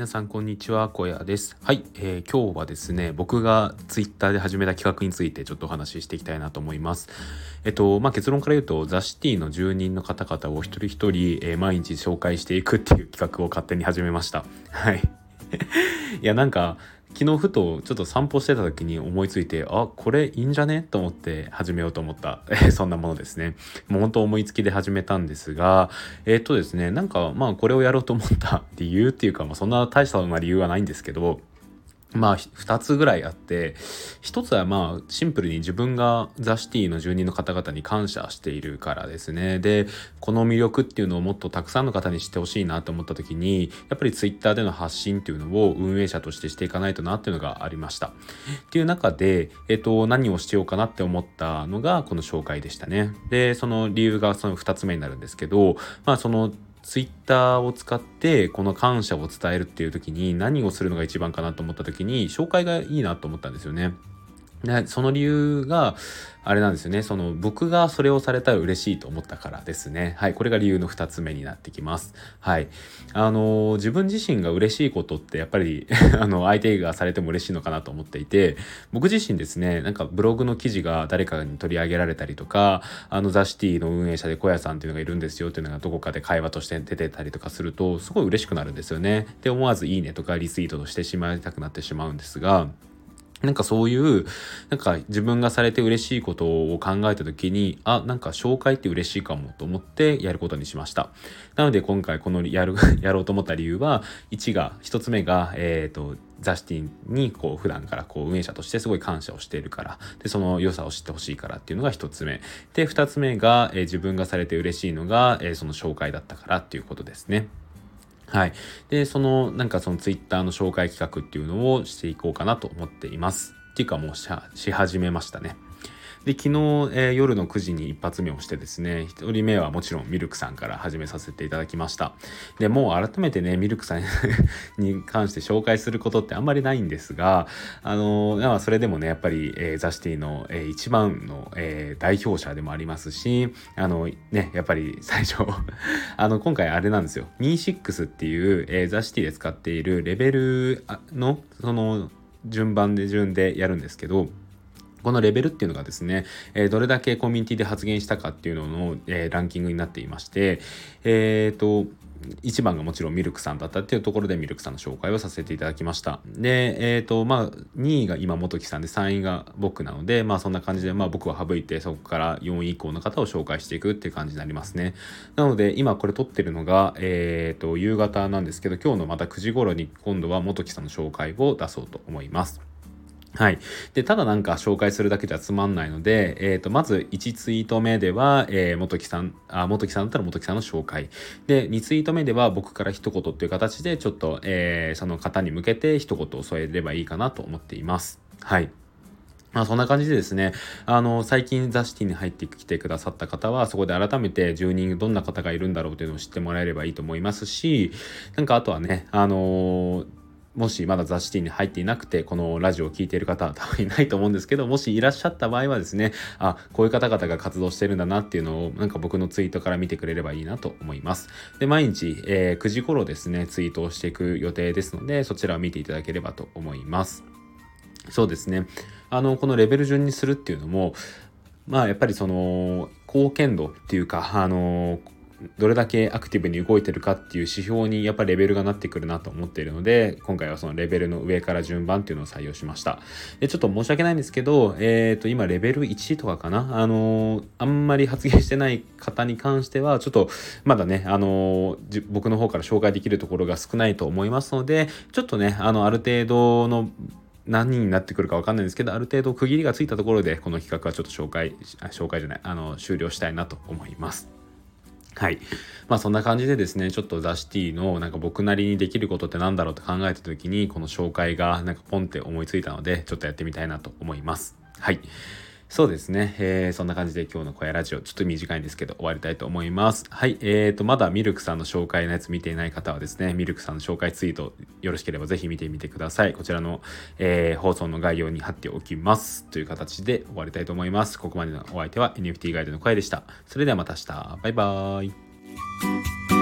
皆さんこんにちは。小屋です。はい、えー、今日はですね僕が twitter で始めた企画についてちょっとお話ししていきたいなと思います。えっとまあ結論から言うとザ・シティの住人の方々を一人一人、えー、毎日紹介していくっていう企画を勝手に始めました。はい。いやなんか昨日ふとちょっと散歩してた時に思いついてあこれいいんじゃね？と思って始めようと思った。そんなものですね。もう本当思いつきで始めたんですがえっ、とですねなんかまあこれをやろうと思った理由っていうか、まあ、そんな大したな理由はないんですけどまあ2つぐらいあって1つはまあシンプルに自分がザ・シティの住人の方々に感謝しているからですね。でこの魅力っていうのをもっとたくさんの方に知ってほしいなと思った時にやっぱり Twitter での発信っていうのを運営者としてしていかないとなっていうのがありました。っていう中で、えっと、何をしようかなって思ったのがこの紹介でしたね。でその理由がその2つ目になるんですけどまあそのツイッターを使ってこの感謝を伝えるっていう時に何をするのが一番かなと思った時に紹介がいいなと思ったんですよね。でその理由があれなんですよね。その僕がそれをされたら嬉しいと思ったからですね。はいこれが理由の2つ目になってきます。はい。あの自分自身が嬉しいことってやっぱり あの相手がされても嬉しいのかなと思っていて僕自身ですねなんかブログの記事が誰かに取り上げられたりとかあのザ・シティの運営者で小屋さんっていうのがいるんですよっていうのがどこかで会話として出てたりとかするとすごい嬉しくなるんですよね。で思わずいいねとかリツイートとしてしまいたくなってしまうんですがなんかそういう、なんか自分がされて嬉しいことを考えた時に、あ、なんか紹介って嬉しいかもと思ってやることにしました。なので今回このやる、やろうと思った理由は、1が、1つ目が、えっ、ー、と、ザシティにこう普段からこう運営者としてすごい感謝をしているからでその良さを知ってほしいからっていうのが1つ目で2つ目が、えー、自分がされて嬉しいのが、えー、その紹介だったからっていうことですね。はい。で、その、なんかそのツイッターの紹介企画っていうのをしていこうかなと思っています。っていうかもうし始めましたね。で、昨日、えー、夜の9時に一発目をしてですね、1人目はもちろんミルクさんから始めさせていただきました。で、もう改めてね、ミルクさん に関して紹介することってあんまりないんですが、あのー、それでもね、やっぱり、えー、ザシティの、えー、一番の、えー、代表者でもありますし、あの、ね、やっぱり 最初あの、今回あれなんですよ、ミー6っていう、えー、ザシティで使っているレベルの、その、順番で順でやるんですけど、このレベルっていうのがですね、え、どれだけコミュニティで発言したかっていうのの、え、ランキングになっていまして、えっ、ー、と、1番がもちろんミルクさんだったっていうところでミルクさんの紹介をさせていただきました。で、えっ、ー、と、まあ、2位が今元木さんで3位が僕なので、まあそんな感じで、まあ僕は省いてそこから4位以降の方を紹介していくっていう感じになりますね。なので今これ撮ってるのが、えっ、ー、と、夕方なんですけど、今日のまた9時頃に今度は元木さんの紹介を出そうと思います。はい。で、ただなんか紹介するだけじゃつまんないので、えっ、ー、と、まず1ツイート目では、えー、元木さん、あ、元木さんだったら元木さんの紹介。で、2ツイート目では僕から一言っていう形で、ちょっと、えー、その方に向けて一言を添えればいいかなと思っています。はい。まあそんな感じでですね、あの、最近ザ・シティに入ってきてくださった方は、そこで改めて住人どんな方がいるんだろうというのを知ってもらえればいいと思いますし、なんかあとはね、あのーもしまだザ・シティに入っていなくて、このラジオを聴いている方は多分いないと思うんですけど、もしいらっしゃった場合はですね、あ、こういう方々が活動してるんだなっていうのを、なんか僕のツイートから見てくれればいいなと思います。で、毎日、えー、9時頃ですね、ツイートをしていく予定ですので、そちらを見ていただければと思います。そうですね。あの、このレベル順にするっていうのも、まあやっぱりその貢献度っていうか、あのどれだけアクティブに動いてるかっていう指標にやっぱレベルがなってくるなと思っているので今回はそのレベルの上から順番っていうのを採用しましたでちょっと申し訳ないんですけどえっ、ー、と今レベル1とかかな？あのー、あんまり発言してない方に関してはちょっとまだねあのー、僕の方から紹介できるところが少ないと思いますのでちょっとねあのある程度の何人になってくるか分かんないんですけどある程度区切りがついたところでこの企画はちょっと紹介紹介じゃないあの終了したいなと思います。はい。まあそんな感じでですね、ちょっとザ・シティのなんか僕なりにできることって何だろうって考えた時に、この紹介がなんかポンって思いついたので、ちょっとやってみたいなと思います。はい。そうですね。えー、そんな感じで今日の小屋ラジオ、ちょっと短いんですけど終わりたいと思います。はい。えーと、まだミルクさんの紹介のやつ見ていない方はですね、ミルクさんの紹介ツイートよろしければぜひ見てみてください。こちらの、えー、放送の概要に貼っておきます。という形で終わりたいと思います。ここまでのお相手は NFT ガイドの小屋でした。それではまた明日。バイバーイ。